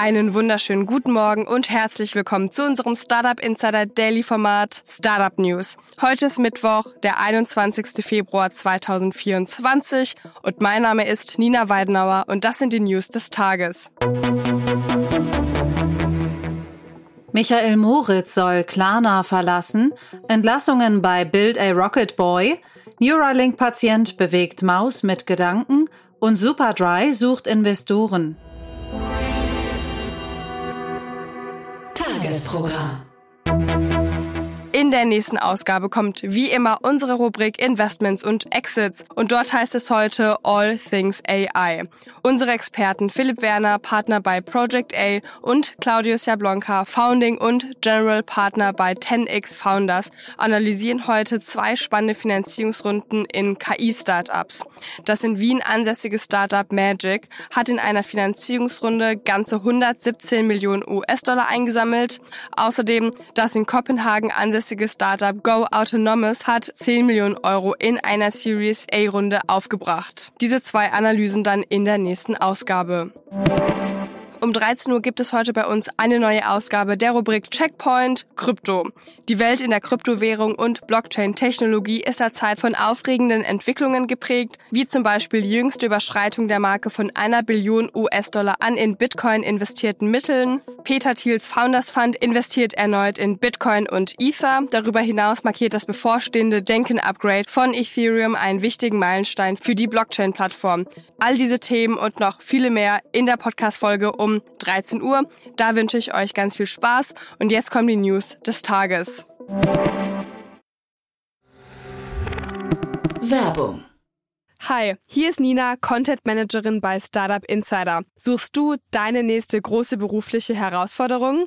Einen wunderschönen guten Morgen und herzlich willkommen zu unserem Startup Insider Daily Format Startup News. Heute ist Mittwoch, der 21. Februar 2024 und mein Name ist Nina Weidenauer und das sind die News des Tages. Michael Moritz soll Klarna verlassen, Entlassungen bei Build a Rocket Boy, Neuralink-Patient bewegt Maus mit Gedanken und Superdry sucht Investoren. Tagesprogramm. In der nächsten Ausgabe kommt wie immer unsere Rubrik Investments und Exits und dort heißt es heute All Things AI. Unsere Experten Philipp Werner, Partner bei Project A und Claudius Jablonka, Founding und General Partner bei 10x Founders, analysieren heute zwei spannende Finanzierungsrunden in KI-Startups. Das in Wien ansässige Startup Magic hat in einer Finanzierungsrunde ganze 117 Millionen US-Dollar eingesammelt. Außerdem das in Kopenhagen ansässige ansässige Startup Go Autonomous hat 10 Millionen Euro in einer Series A-Runde aufgebracht. Diese zwei Analysen dann in der nächsten Ausgabe. Um 13 Uhr gibt es heute bei uns eine neue Ausgabe der Rubrik Checkpoint Krypto. Die Welt in der Kryptowährung und Blockchain-Technologie ist derzeit von aufregenden Entwicklungen geprägt, wie zum Beispiel die jüngste Überschreitung der Marke von einer Billion US-Dollar an in Bitcoin investierten Mitteln. Peter Thiels Founders Fund investiert erneut in Bitcoin und Ether. Darüber hinaus markiert das bevorstehende Denken-Upgrade von Ethereum einen wichtigen Meilenstein für die Blockchain-Plattform. All diese Themen und noch viele mehr in der Podcast-Folge um um 13 Uhr. Da wünsche ich euch ganz viel Spaß und jetzt kommen die News des Tages. Werbung. Hi, hier ist Nina, Content Managerin bei Startup Insider. Suchst du deine nächste große berufliche Herausforderung?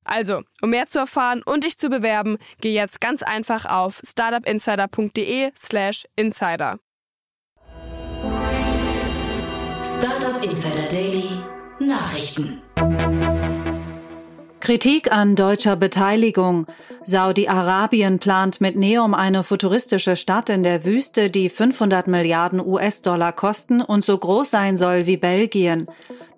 Also, um mehr zu erfahren und dich zu bewerben, geh jetzt ganz einfach auf startupinsider.de/slash insider. Startup Insider Daily Nachrichten. Kritik an deutscher Beteiligung. Saudi-Arabien plant mit Neom eine futuristische Stadt in der Wüste, die 500 Milliarden US-Dollar kosten und so groß sein soll wie Belgien.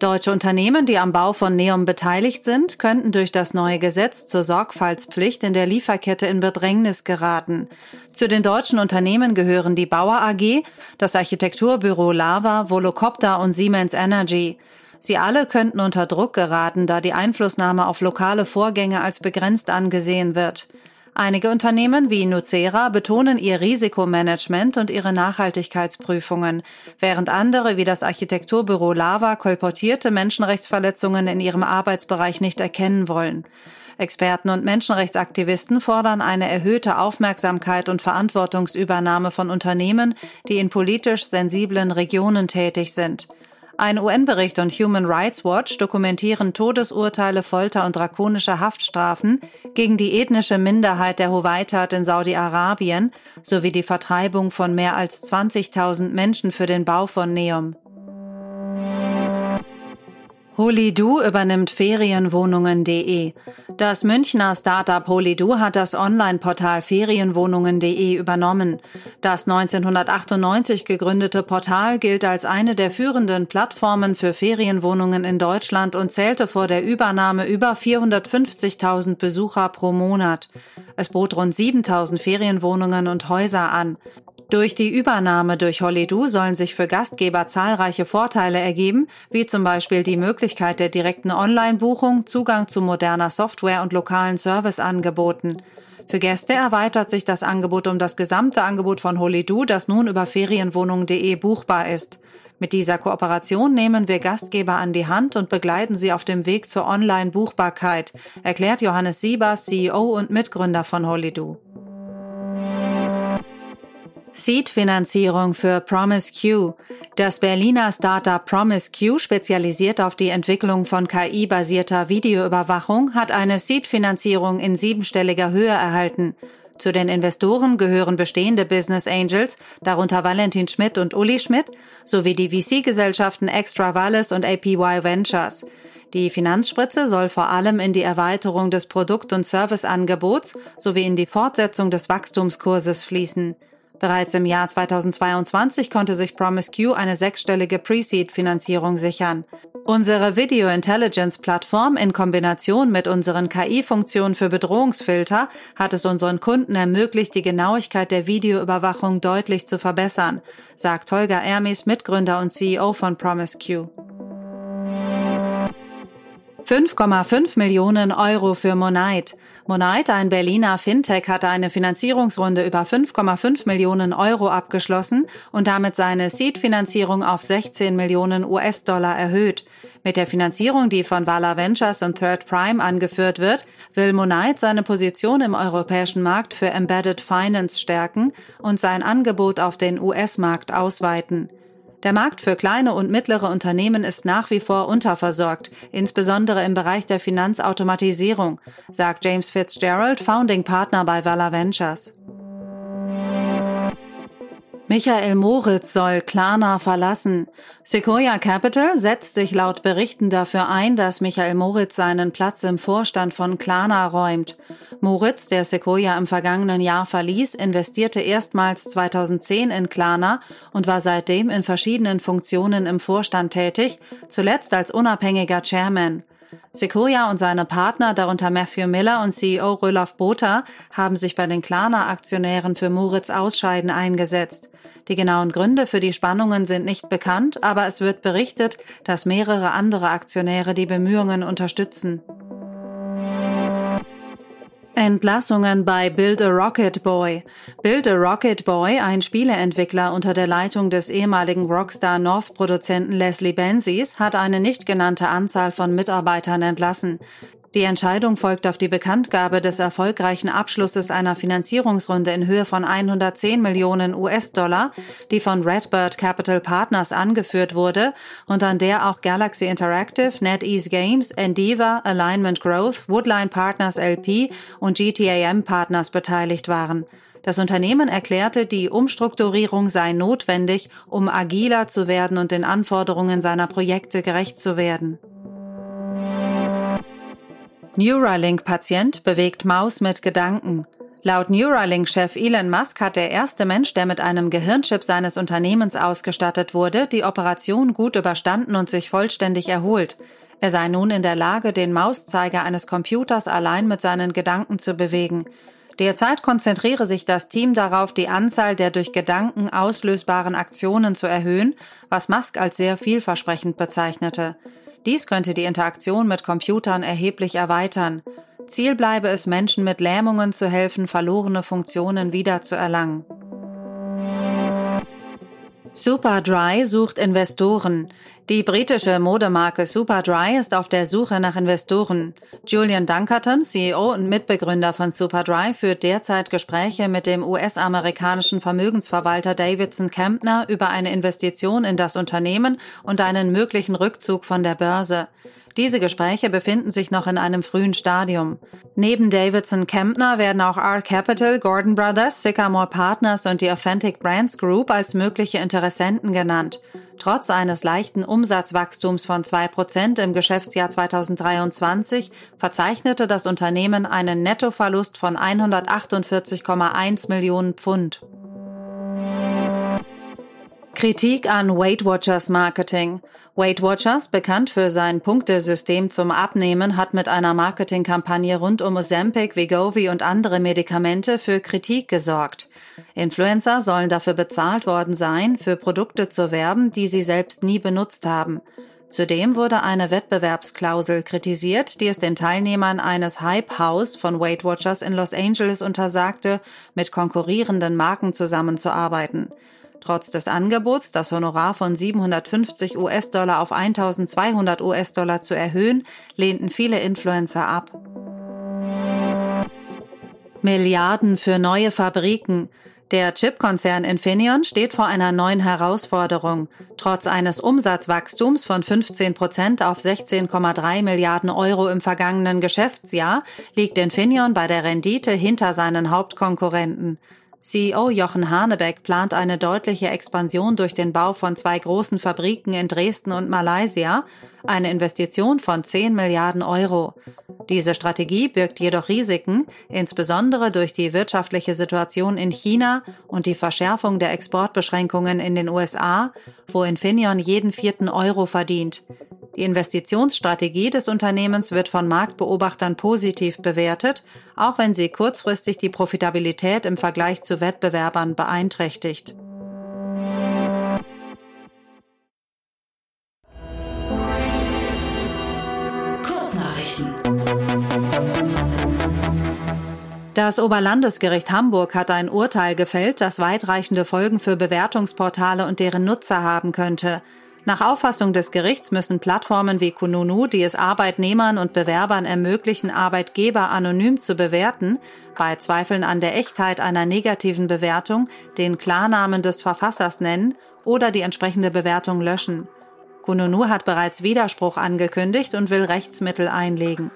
Deutsche Unternehmen, die am Bau von Neom beteiligt sind, könnten durch das neue Gesetz zur Sorgfaltspflicht in der Lieferkette in Bedrängnis geraten. Zu den deutschen Unternehmen gehören die Bauer AG, das Architekturbüro Lava, Volocopter und Siemens Energy. Sie alle könnten unter Druck geraten, da die Einflussnahme auf lokale Vorgänge als begrenzt angesehen wird. Einige Unternehmen wie Nucera betonen ihr Risikomanagement und ihre Nachhaltigkeitsprüfungen, während andere wie das Architekturbüro Lava kolportierte Menschenrechtsverletzungen in ihrem Arbeitsbereich nicht erkennen wollen. Experten und Menschenrechtsaktivisten fordern eine erhöhte Aufmerksamkeit und Verantwortungsübernahme von Unternehmen, die in politisch sensiblen Regionen tätig sind. Ein UN-Bericht und Human Rights Watch dokumentieren Todesurteile, Folter und drakonische Haftstrafen gegen die ethnische Minderheit der Huwaitat in Saudi-Arabien sowie die Vertreibung von mehr als 20.000 Menschen für den Bau von Neom. Holidu übernimmt Ferienwohnungen.de. Das Münchner Startup Holidu hat das Online-Portal Ferienwohnungen.de übernommen. Das 1998 gegründete Portal gilt als eine der führenden Plattformen für Ferienwohnungen in Deutschland und zählte vor der Übernahme über 450.000 Besucher pro Monat. Es bot rund 7.000 Ferienwohnungen und Häuser an. Durch die Übernahme durch Holidu sollen sich für Gastgeber zahlreiche Vorteile ergeben, wie zum Beispiel die Möglichkeit der direkten Online-Buchung, Zugang zu moderner Software und lokalen Serviceangeboten. Für Gäste erweitert sich das Angebot um das gesamte Angebot von Holidu, das nun über ferienwohnungen.de buchbar ist. Mit dieser Kooperation nehmen wir Gastgeber an die Hand und begleiten sie auf dem Weg zur Online-Buchbarkeit, erklärt Johannes Siebers, CEO und Mitgründer von Holidu. Seed-Finanzierung für PromiseQ. Das Berliner Startup PromiseQ, spezialisiert auf die Entwicklung von KI-basierter Videoüberwachung, hat eine Seed-Finanzierung in siebenstelliger Höhe erhalten. Zu den Investoren gehören bestehende Business Angels, darunter Valentin Schmidt und Uli Schmidt, sowie die VC-Gesellschaften Extra Valles und APY Ventures. Die Finanzspritze soll vor allem in die Erweiterung des Produkt- und Serviceangebots sowie in die Fortsetzung des Wachstumskurses fließen. Bereits im Jahr 2022 konnte sich PromiseQ eine sechsstellige Pre-Seed-Finanzierung sichern. Unsere Video Intelligence Plattform in Kombination mit unseren KI-Funktionen für Bedrohungsfilter hat es unseren Kunden ermöglicht, die Genauigkeit der Videoüberwachung deutlich zu verbessern, sagt Holger Ermis, Mitgründer und CEO von PromiseQ. 5,5 Millionen Euro für Monite. Monite, ein Berliner Fintech, hatte eine Finanzierungsrunde über 5,5 Millionen Euro abgeschlossen und damit seine Seed-Finanzierung auf 16 Millionen US-Dollar erhöht. Mit der Finanzierung, die von Vala Ventures und Third Prime angeführt wird, will Monite seine Position im europäischen Markt für Embedded Finance stärken und sein Angebot auf den US-Markt ausweiten. Der Markt für kleine und mittlere Unternehmen ist nach wie vor unterversorgt, insbesondere im Bereich der Finanzautomatisierung, sagt James Fitzgerald, Founding Partner bei Vala Ventures. Michael Moritz soll Klarna verlassen. Sequoia Capital setzt sich laut Berichten dafür ein, dass Michael Moritz seinen Platz im Vorstand von Klarna räumt. Moritz, der Sequoia im vergangenen Jahr verließ, investierte erstmals 2010 in Klarna und war seitdem in verschiedenen Funktionen im Vorstand tätig, zuletzt als unabhängiger Chairman. Sequoia und seine Partner, darunter Matthew Miller und CEO Rölof Botha, haben sich bei den Klarna-Aktionären für Moritz Ausscheiden eingesetzt. Die genauen Gründe für die Spannungen sind nicht bekannt, aber es wird berichtet, dass mehrere andere Aktionäre die Bemühungen unterstützen. Entlassungen bei Build a Rocket Boy. Build a Rocket Boy, ein Spieleentwickler unter der Leitung des ehemaligen Rockstar North Produzenten Leslie Benzies, hat eine nicht genannte Anzahl von Mitarbeitern entlassen. Die Entscheidung folgt auf die Bekanntgabe des erfolgreichen Abschlusses einer Finanzierungsrunde in Höhe von 110 Millionen US-Dollar, die von Redbird Capital Partners angeführt wurde und an der auch Galaxy Interactive, NetEase Games, Endeavor, Alignment Growth, Woodline Partners LP und GTAM Partners beteiligt waren. Das Unternehmen erklärte, die Umstrukturierung sei notwendig, um agiler zu werden und den Anforderungen seiner Projekte gerecht zu werden. Neuralink-Patient bewegt Maus mit Gedanken. Laut Neuralink-Chef Elon Musk hat der erste Mensch, der mit einem Gehirnchip seines Unternehmens ausgestattet wurde, die Operation gut überstanden und sich vollständig erholt. Er sei nun in der Lage, den Mauszeiger eines Computers allein mit seinen Gedanken zu bewegen. Derzeit konzentriere sich das Team darauf, die Anzahl der durch Gedanken auslösbaren Aktionen zu erhöhen, was Musk als sehr vielversprechend bezeichnete. Dies könnte die Interaktion mit Computern erheblich erweitern. Ziel bleibe es, Menschen mit Lähmungen zu helfen, verlorene Funktionen wiederzuerlangen. Superdry sucht Investoren. Die britische Modemarke Superdry ist auf der Suche nach Investoren. Julian Dunkerton, CEO und Mitbegründer von Superdry, führt derzeit Gespräche mit dem US-amerikanischen Vermögensverwalter Davidson Kempner über eine Investition in das Unternehmen und einen möglichen Rückzug von der Börse. Diese Gespräche befinden sich noch in einem frühen Stadium. Neben Davidson Kempner werden auch R Capital, Gordon Brothers, Sycamore Partners und die Authentic Brands Group als mögliche Interessenten genannt. Trotz eines leichten Umsatzwachstums von zwei Prozent im Geschäftsjahr 2023 verzeichnete das Unternehmen einen Nettoverlust von 148,1 Millionen Pfund. Kritik an Weight Watchers Marketing. Weight Watchers, bekannt für sein Punktesystem zum Abnehmen, hat mit einer Marketingkampagne rund um Ozempic, Wegovy und andere Medikamente für Kritik gesorgt. Influencer sollen dafür bezahlt worden sein, für Produkte zu werben, die sie selbst nie benutzt haben. Zudem wurde eine Wettbewerbsklausel kritisiert, die es den Teilnehmern eines Hype House von Weight Watchers in Los Angeles untersagte, mit konkurrierenden Marken zusammenzuarbeiten. Trotz des Angebots, das Honorar von 750 US-Dollar auf 1200 US-Dollar zu erhöhen, lehnten viele Influencer ab. Milliarden für neue Fabriken. Der Chipkonzern Infineon steht vor einer neuen Herausforderung. Trotz eines Umsatzwachstums von 15 Prozent auf 16,3 Milliarden Euro im vergangenen Geschäftsjahr liegt Infineon bei der Rendite hinter seinen Hauptkonkurrenten. CEO Jochen Hanebeck plant eine deutliche Expansion durch den Bau von zwei großen Fabriken in Dresden und Malaysia, eine Investition von 10 Milliarden Euro. Diese Strategie birgt jedoch Risiken, insbesondere durch die wirtschaftliche Situation in China und die Verschärfung der Exportbeschränkungen in den USA, wo Infineon jeden vierten Euro verdient. Die Investitionsstrategie des Unternehmens wird von Marktbeobachtern positiv bewertet, auch wenn sie kurzfristig die Profitabilität im Vergleich zu Wettbewerbern beeinträchtigt. Kurznachrichten. Das Oberlandesgericht Hamburg hat ein Urteil gefällt, das weitreichende Folgen für Bewertungsportale und deren Nutzer haben könnte. Nach Auffassung des Gerichts müssen Plattformen wie Kununu, die es Arbeitnehmern und Bewerbern ermöglichen, Arbeitgeber anonym zu bewerten, bei Zweifeln an der Echtheit einer negativen Bewertung den Klarnamen des Verfassers nennen oder die entsprechende Bewertung löschen. Kununu hat bereits Widerspruch angekündigt und will Rechtsmittel einlegen.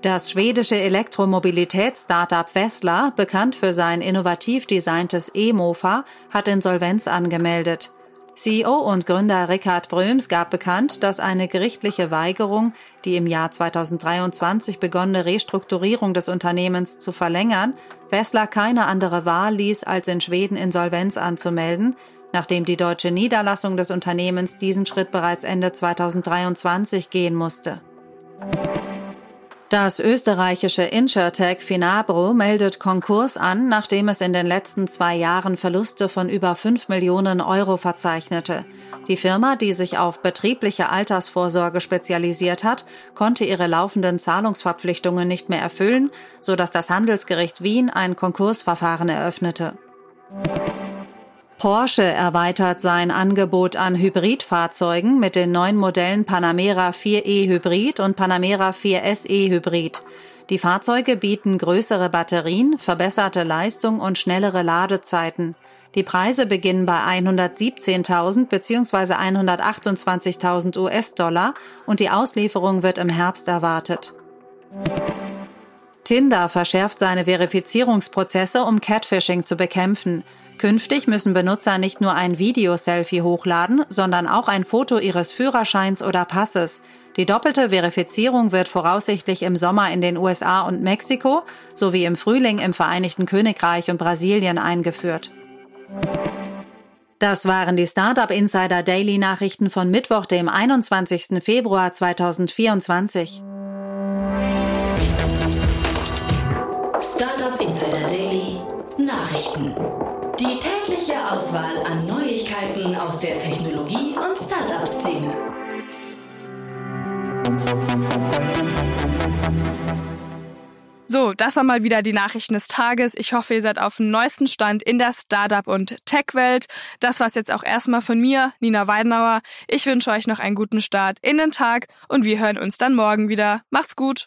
Das schwedische Elektromobilitäts-Startup Vesla, bekannt für sein innovativ designtes E-Mofa, hat Insolvenz angemeldet. CEO und Gründer Rickard Bröms gab bekannt, dass eine gerichtliche Weigerung, die im Jahr 2023 begonnene Restrukturierung des Unternehmens zu verlängern, Wessler keine andere Wahl ließ, als in Schweden Insolvenz anzumelden, nachdem die deutsche Niederlassung des Unternehmens diesen Schritt bereits Ende 2023 gehen musste. Das österreichische Insurtech Finabro meldet Konkurs an, nachdem es in den letzten zwei Jahren Verluste von über 5 Millionen Euro verzeichnete. Die Firma, die sich auf betriebliche Altersvorsorge spezialisiert hat, konnte ihre laufenden Zahlungsverpflichtungen nicht mehr erfüllen, sodass das Handelsgericht Wien ein Konkursverfahren eröffnete. Porsche erweitert sein Angebot an Hybridfahrzeugen mit den neuen Modellen Panamera 4e Hybrid und Panamera 4 SE Hybrid. Die Fahrzeuge bieten größere Batterien, verbesserte Leistung und schnellere Ladezeiten. Die Preise beginnen bei 117.000 bzw. 128.000 US-Dollar und die Auslieferung wird im Herbst erwartet. Tinder verschärft seine Verifizierungsprozesse, um Catfishing zu bekämpfen. Künftig müssen Benutzer nicht nur ein Video-Selfie hochladen, sondern auch ein Foto ihres Führerscheins oder Passes. Die doppelte Verifizierung wird voraussichtlich im Sommer in den USA und Mexiko sowie im Frühling im Vereinigten Königreich und Brasilien eingeführt. Das waren die Startup Insider Daily Nachrichten von Mittwoch, dem 21. Februar 2024. Startup Insider Daily Nachrichten. Die tägliche Auswahl an Neuigkeiten aus der Technologie- und Startup-Szene. So, das waren mal wieder die Nachrichten des Tages. Ich hoffe, ihr seid auf dem neuesten Stand in der Startup- und Tech-Welt. Das war's jetzt auch erstmal von mir, Nina Weidenauer. Ich wünsche euch noch einen guten Start in den Tag und wir hören uns dann morgen wieder. Macht's gut!